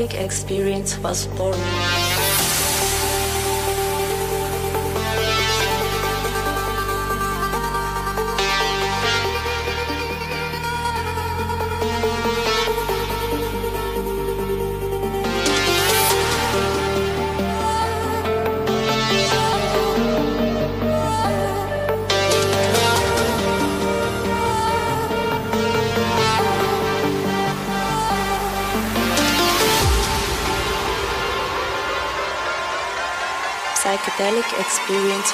psychedelic experience was born.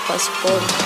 posso pôr.